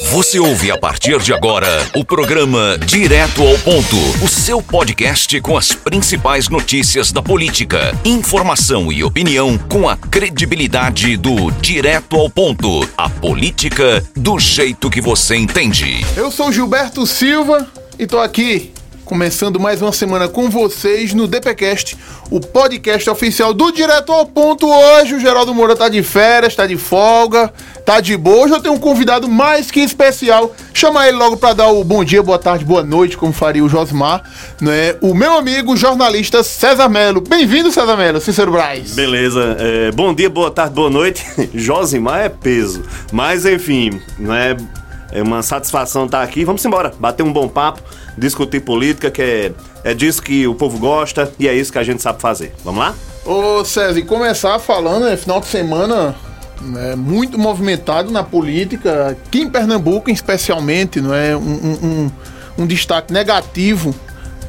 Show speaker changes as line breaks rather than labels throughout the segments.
Você ouve a partir de agora o programa Direto ao Ponto, o seu podcast com as principais notícias da política, informação e opinião com a credibilidade do Direto ao Ponto, a política do jeito que você entende.
Eu sou Gilberto Silva e tô aqui começando mais uma semana com vocês no DPcast, o podcast oficial do Direto ao Ponto. Hoje o Geraldo Moura tá de férias, tá de folga, tá de boa. Hoje eu tenho um convidado mais que especial. Chama ele logo para dar o bom dia, boa tarde, boa noite, como faria o Josmar, né? O meu amigo jornalista César Melo. Bem-vindo, César Melo, Cícero Braz.
Beleza. É, bom dia, boa tarde, boa noite. Josimar é peso. Mas enfim, né? É uma satisfação estar aqui. Vamos embora, bater um bom papo discutir política, que é, é disso que o povo gosta e é isso que a gente sabe fazer. Vamos lá?
Ô César, e começar falando, né, final de semana é, muito movimentado na política, aqui em Pernambuco especialmente, não é um, um, um, destaque negativo.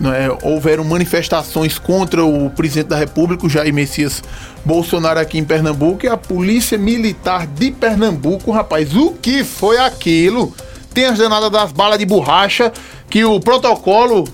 Não é? Houveram manifestações contra o presidente da República, Jair Messias Bolsonaro, aqui em Pernambuco, e a Polícia Militar de Pernambuco, rapaz, o que foi aquilo? Tem as danadas das balas de borracha que o protocolo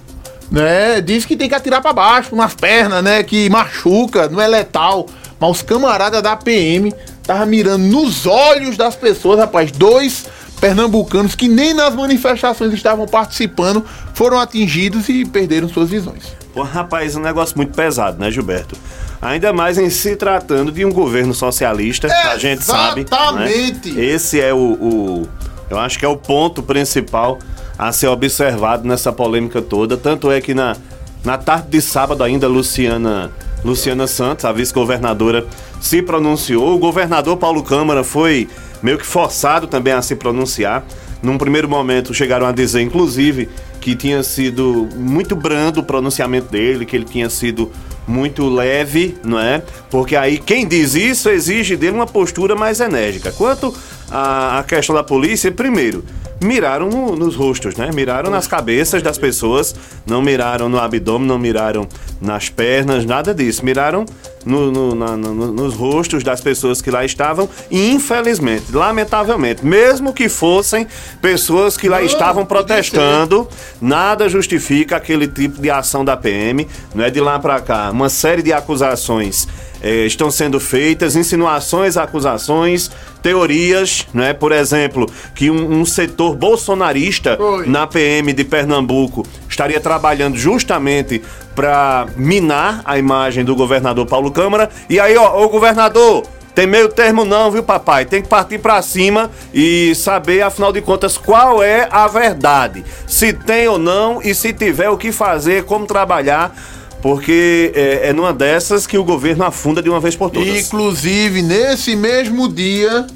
né, diz que tem que atirar para baixo, nas pernas, né, que machuca, não é letal. Mas os camaradas da PM estavam mirando nos olhos das pessoas, rapaz, dois pernambucanos que nem nas manifestações estavam participando foram atingidos e perderam suas visões.
Pô, rapaz, um negócio muito pesado, né, Gilberto? Ainda mais em se tratando de um governo socialista, a gente sabe.
Exatamente.
Né? Esse é o, o, Eu acho que é o ponto principal a ser observado nessa polêmica toda. Tanto é que na, na tarde de sábado ainda, Luciana, Luciana Santos, a vice-governadora, se pronunciou. O governador Paulo Câmara foi meio que forçado também a se pronunciar. Num primeiro momento chegaram a dizer, inclusive, que tinha sido muito brando o pronunciamento dele, que ele tinha sido muito leve, não é? Porque aí quem diz isso exige dele uma postura mais enérgica. Quanto à questão da polícia, primeiro, miraram no, nos rostos, né? Miraram nas cabeças das pessoas, não miraram no abdômen, não miraram nas pernas, nada disso. Miraram no, no, na, no, nos rostos das pessoas que lá estavam e, infelizmente, lamentavelmente, mesmo que fossem pessoas que lá estavam protestando, nada justifica aquele tipo de ação da PM. Não é de lá para cá. Uma série de acusações é, estão sendo feitas, insinuações, acusações, teorias, né? Por exemplo, que um, um setor bolsonarista Oi. na PM de Pernambuco estaria trabalhando justamente para minar a imagem do governador Paulo Câmara. E aí, ó, o governador, tem meio termo não, viu, papai? Tem que partir para cima e saber, afinal de contas, qual é a verdade. Se tem ou não e se tiver o que fazer, como trabalhar porque é, é numa dessas que o governo afunda de uma vez por todas.
Inclusive, nesse mesmo dia,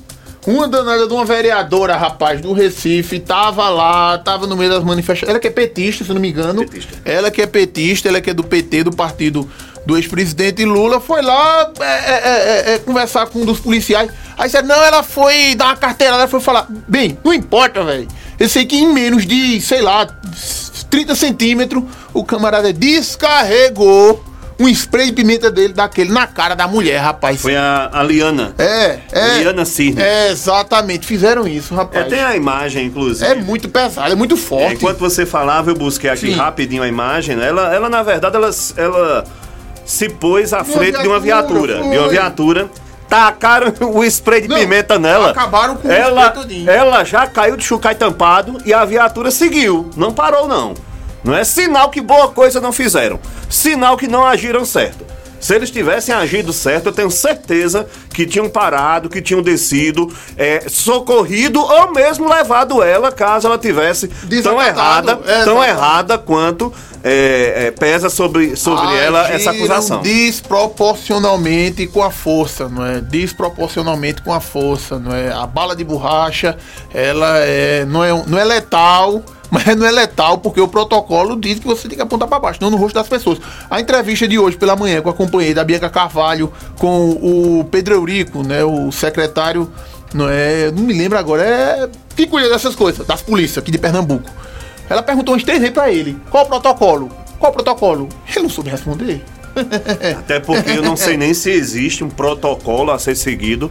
uma danada de uma vereadora, rapaz, do Recife, tava lá, tava no meio das manifestações. Ela que é petista, se não me engano. Petista. Ela que é petista, ela que é do PT, do partido do ex-presidente Lula, foi lá é, é, é, é conversar com um dos policiais. Aí disse, não, ela foi dar uma carteirada, ela foi falar. Bem, não importa, velho. Eu sei que em menos de, sei lá, 30 centímetros, o camarada descarregou um spray de pimenta dele daquele na cara da mulher, rapaz.
Foi a, a Liana.
É, é.
Liana Cirne.
É, exatamente. Fizeram isso, rapaz.
É, tem a imagem, inclusive.
É muito pesado, é muito forte. É,
enquanto você falava, eu busquei aqui Sim. rapidinho a imagem. Ela, ela na verdade, ela, ela se pôs à frente viatura, de uma viatura. Foi. De uma viatura tacaram o spray de não, pimenta nela.
Acabaram com
ela, o spray todinho. Ela já caiu de chucai tampado e a viatura seguiu. Não parou, não. Não é sinal que boa coisa não fizeram. Sinal que não agiram certo. Se eles tivessem agido certo, eu tenho certeza que tinham parado, que tinham descido, é, socorrido ou mesmo levado ela, caso ela tivesse tão errada, é, tão errada quanto é, é, pesa sobre, sobre ela essa acusação.
Desproporcionalmente com a força, não é? Desproporcionalmente com a força, não é? A bala de borracha, ela é, não, é, não é letal mas não é letal porque o protocolo diz que você tem que apontar para baixo, não no rosto das pessoas. A entrevista de hoje pela manhã com a companheira da Bianca Carvalho, com o Pedro Eurico, né, o secretário, não é, não me lembro agora, é que cuida dessas coisas, das polícias aqui de Pernambuco. Ela perguntou uns três vezes para ele: qual o protocolo? Qual o protocolo? Ele não soube responder.
Até porque eu não sei nem se existe um protocolo a ser seguido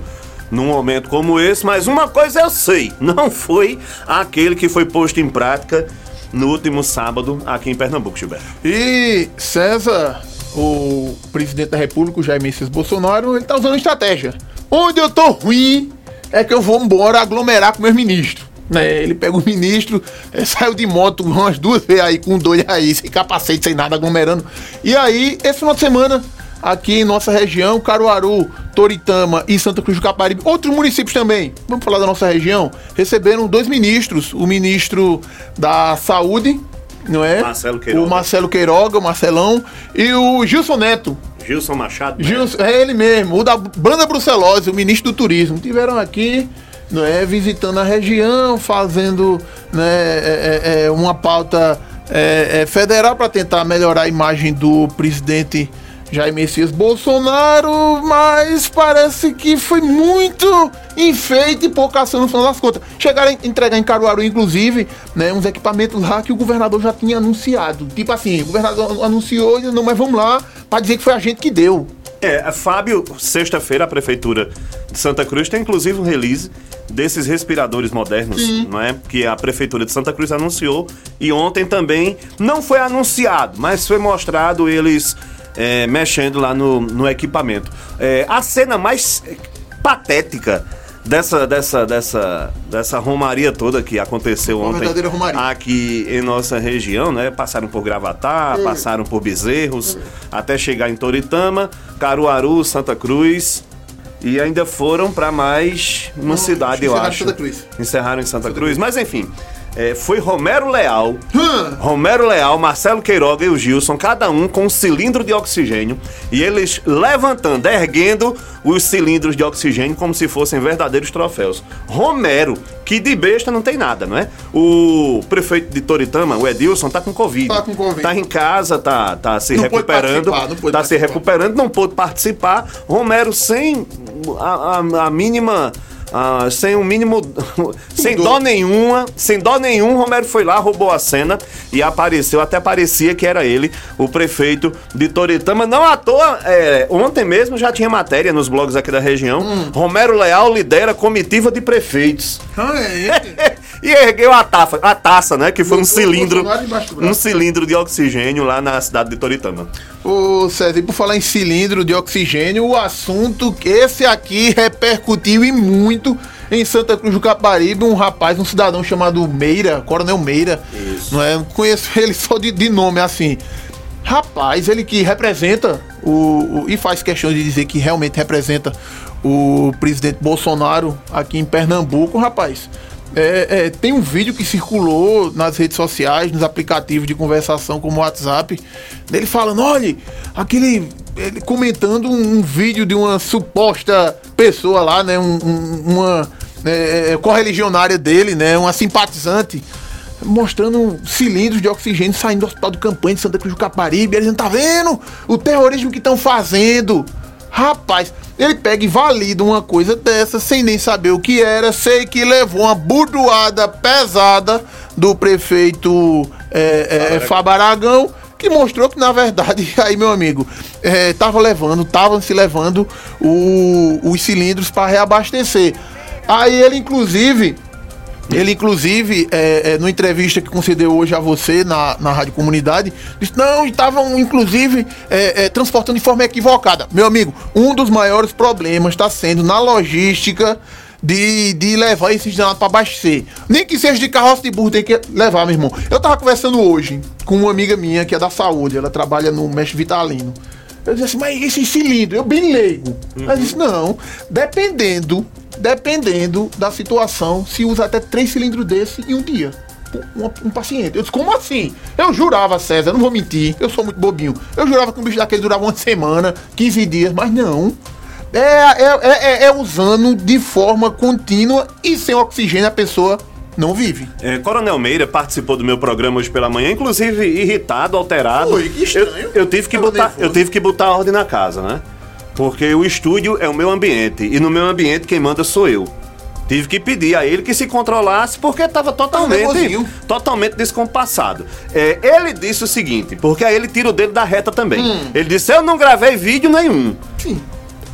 num momento como esse, mas uma coisa eu sei, não foi aquele que foi posto em prática no último sábado aqui em Pernambuco, Gilberto.
E César, o presidente da República, o Jair Messias Bolsonaro, ele tá usando estratégia. Onde eu tô ruim é que eu vou embora aglomerar com meus ministros. Né? Ele pega o ministro, é, saiu de moto umas duas vezes aí, com dois aí, sem capacete, sem nada, aglomerando. E aí, esse final de semana, aqui em nossa região, Caruaru, Toritama e Santa Cruz do Caparibe, outros municípios também, vamos falar da nossa região, receberam dois ministros, o ministro da Saúde, não é?
Marcelo Queiroga.
O Marcelo Queiroga, o Marcelão, e o Gilson Neto.
Gilson Machado. né?
Gilson, é ele mesmo, o da banda Brucelose, o ministro do Turismo. Tiveram aqui, não é, visitando a região, fazendo né, é, é, é, uma pauta é, é, federal para tentar melhorar a imagem do presidente Jair Messias Bolsonaro, mas parece que foi muito enfeite e pouca ação no final das contas. Chegaram a entregar em Caruaru, inclusive, né, uns equipamentos lá que o governador já tinha anunciado. Tipo assim, o governador anunciou e disse, não, mas vamos lá, para dizer que foi a gente que deu.
É, a Fábio, sexta-feira, a Prefeitura de Santa Cruz tem inclusive um release desses respiradores modernos, não é? Que a Prefeitura de Santa Cruz anunciou e ontem também não foi anunciado, mas foi mostrado eles é, mexendo lá no, no equipamento. É, a cena mais patética dessa, dessa, dessa, dessa romaria toda que aconteceu
Uma
ontem aqui em nossa região, né? Passaram por Gravatá,
Hum.
passaram por Bezerros, até chegar em Toritama, Caruaru, Santa Cruz. E ainda foram para mais uma
Não,
cidade, eu
encerraram em
acho.
Santa Cruz.
Encerraram em Santa, Cruz. Mas enfim, é, foi Romero Leal,
Hum.
Romero Leal, Marcelo Queiroga e o Gilson, cada um com um cilindro de oxigênio, e eles levantando, erguendo os cilindros de oxigênio como se fossem verdadeiros troféus. Romero, que de besta não tem nada, não é? O prefeito de Toritama, o Edilson, tá com Covid.
Tá com Covid.
Tá em casa, tá, tá se
Não pôde
recuperando.
participar, não pôde
tá se
participar.
recuperando, não pôde participar. Romero sem a, a- a mínima. Ah, sem o mínimo. sem dó nenhuma. Sem dó nenhum, Romero foi lá, roubou a cena e apareceu. Até parecia que era ele, o prefeito de Toritama. Não à toa, é, ontem mesmo já tinha matéria nos blogs aqui da região.
Hum.
Romero Leal lidera comitiva de prefeitos.
Ah, é.
E ergueu a, taça, a taça, né? Que foi um cilindro. Um cilindro de oxigênio lá na cidade de Toritama.
Ô César, e por falar em cilindro de oxigênio, o assunto que esse aqui repercutiu e muito em Santa Cruz do Caparibe, um rapaz, um cidadão chamado Meira, Coronel Meira,
Isso.
não é? Conheço ele só de, de nome assim. Rapaz, ele que representa o, o- e faz questão de dizer que realmente representa o presidente Bolsonaro aqui em Pernambuco, rapaz. É, é, tem um vídeo que circulou nas redes sociais, nos aplicativos de conversação como o WhatsApp, dele falando, olha, aquele. Ele comentando um, um vídeo de uma suposta pessoa lá, né? um- um- uma é, é, correligionária dele, né? Uma simpatizante mostrando cilindros de oxigênio saindo do hospital de campanha de Santa Cruz do Caparibe. Eles não tá vendo o terrorismo que estão fazendo. Rapaz, ele pega e valida uma coisa dessa sem nem saber o que era. Sei que levou uma burdoada pesada do prefeito é, é, Fábio Aragão, que mostrou que, na verdade, aí, meu amigo, é, tava levando, estavam se levando o- os cilindros para reabastecer. Aí ele, inclusive, ele, inclusive, é, é, numa entrevista que concedeu hoje a você na, na Rádio Comunidade, disse: não, estavam, inclusive, é, é, transportando de forma equivocada. Meu amigo, um dos maiores problemas está sendo na logística de, de levar esses danados para abastecer. Nem que seja de carroça de burro, tem que levar, meu irmão. Eu tava conversando hoje com uma amiga minha que é da saúde, ela trabalha no Mestre Vitalino. Eu disse assim, mas esse cilindro, eu bem leigo. Ela disse, não, dependendo, dependendo da situação, se usa até três cilindros desse em um dia. Um, um- paciente. Eu disse, como assim? Eu jurava, César, não vou mentir, eu sou muito bobinho. Eu jurava que um bicho daquele durava uma semana, 15 dias, mas não. É, é, é, é- é usando de forma contínua e sem oxigênio a pessoa não vive.
É, Coronel Meira participou do meu programa hoje pela manhã, inclusive irritado, alterado.
Foi, que estranho.
Eu, eu tive que
Tava
botar,
nervoso.
eu tive que botar ordem na casa, né? Porque o estúdio é o meu ambiente e no meu ambiente quem manda sou eu. Tive que pedir a ele que se controlasse porque estava totalmente,
nervosinho.
totalmente descompassado. É, ele disse o seguinte, porque aí ele tira o dedo da reta também.
Hum.
Ele disse: Eu não gravei vídeo nenhum.
Sim.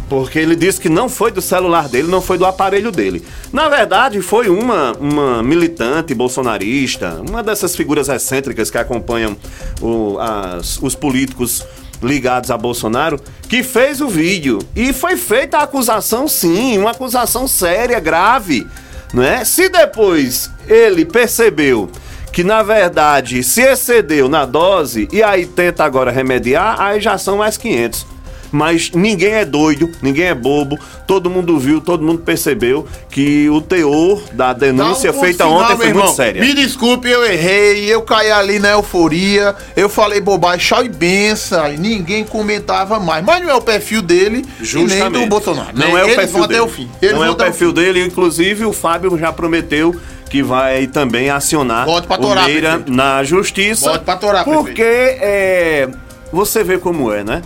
Porque ele disse que não foi do celular dele, não foi do aparelho dele. Na verdade, foi uma, uma militante bolsonarista, uma dessas figuras excêntricas que acompanham o, as, os políticos ligados a Bolsonaro, que fez o vídeo. E foi feita a acusação, sim, uma acusação séria, grave. Né? Se depois ele percebeu que na verdade se excedeu na dose e aí tenta agora remediar, aí já são mais 500 mas ninguém é doido, ninguém é bobo. Todo mundo viu, todo mundo percebeu que o teor da denúncia um feita final, ontem foi irmão, muito séria.
Me desculpe, eu errei, eu caí ali na euforia, eu falei bobagem, chau e benção, ninguém comentava mais. Mas não é o perfil dele Justamente. e nem do Bolsonaro.
Não né? é o perfil dele. até o fim. Eles não é o perfil dele, inclusive o Fábio já prometeu que vai também acionar
o
Meira na justiça.
Volte pra torar,
porque é, você vê como é, né?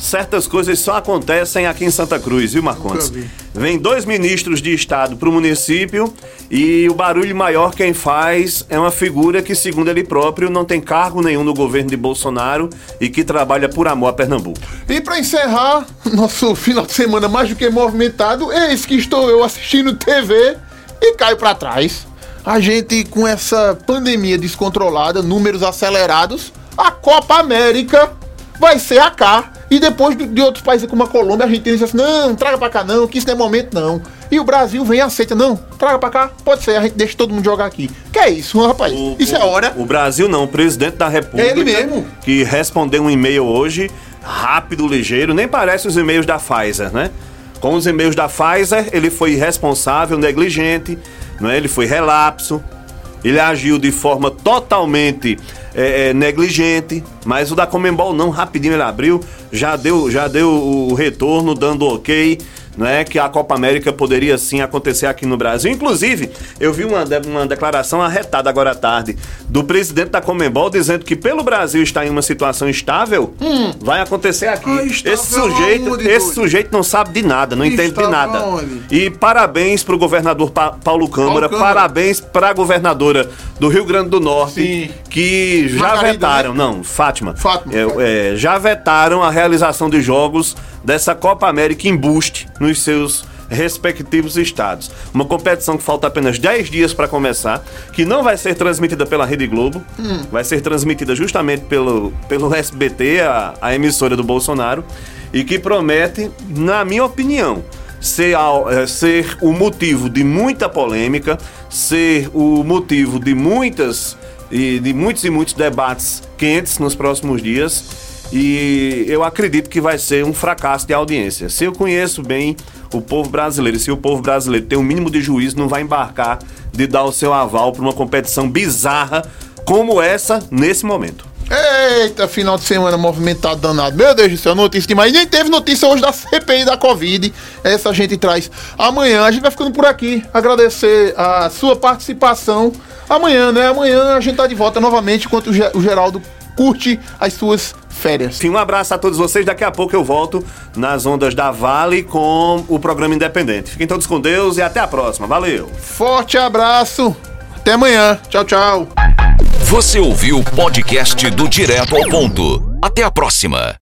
Certas coisas só acontecem aqui em Santa Cruz, viu, Marcondes? Vem dois ministros de Estado para o município e o barulho maior quem faz é uma figura que, segundo ele próprio, não tem cargo nenhum no governo de Bolsonaro e que trabalha por amor a Pernambuco.
E para encerrar nosso final de semana mais do que movimentado, eis que estou eu assistindo TV e caio para trás. A gente com essa pandemia descontrolada, números acelerados, a Copa América vai ser a cá e depois de, outros países como a Colômbia, a Argentina diz assim: não, traga pra cá não, que isso não é momento não. E o Brasil vem e aceita: não, traga pra cá, pode ser, a gente deixa todo mundo jogar aqui. Que é isso, rapaz? O, isso é o, é hora.
O Brasil não, o presidente da República.
É ele mesmo.
Que respondeu um e-mail hoje, rápido, ligeiro, nem parece os e-mails da Pfizer, né? Com os e-mails da Pfizer, ele foi irresponsável, negligente, é? ele foi relapso, ele agiu de forma totalmente é, é, negligente, mas o da Comembol não, rapidinho ele abriu, já deu, já deu o retorno, dando ok né, que a Copa América poderia sim acontecer aqui no Brasil. Inclusive, eu vi uma, uma declaração arretada agora à tarde do presidente da Comembol dizendo que pelo Brasil estar em uma situação estável, hum. vai acontecer aqui. Ah, esse sujeito, esse sujeito não sabe de nada, não entende de nada. Onde? E parabéns para o governador pa Paulo Câmara, Paulo parabéns para a governadora do Rio Grande do Norte sim. que já Margarida, vetaram, né? não, Fátima,
Fátima.
É, é, já vetaram a realização de jogos dessa Copa América embuste nos seus respectivos estados. Uma competição que falta apenas 10 dias para começar, que não vai ser transmitida pela Rede Globo, hum. vai ser transmitida justamente pelo, pelo SBT, a, a emissora do Bolsonaro, e que promete, na minha opinião, ser, é, ser o motivo de muita polêmica, ser o motivo de muitas e de muitos e muitos debates quentes nos próximos dias e eu acredito que vai ser um fracasso de audiência. Se eu conheço bem o povo brasileiro, se o povo brasileiro tem o um mínimo de juízo, não vai embarcar de dar o seu aval para uma competição bizarra como essa nesse momento.
Eita, final de semana movimentado danado. Meu Deus do céu, notícia demais. Nem teve notícia hoje da CPI da Covid. Essa a gente traz amanhã. A gente vai ficando por aqui. Agradecer a sua participação. Amanhã, né? Amanhã a gente tá de volta novamente enquanto o Geraldo curte as suas férias.
Sim, um abraço a todos vocês. Daqui a pouco eu volto nas ondas da Vale com o programa Independente. Fiquem todos com Deus e até a próxima. Valeu.
Forte abraço. Até amanhã. Tchau, tchau.
Você ouviu o podcast do Direto ao Ponto. Até a próxima.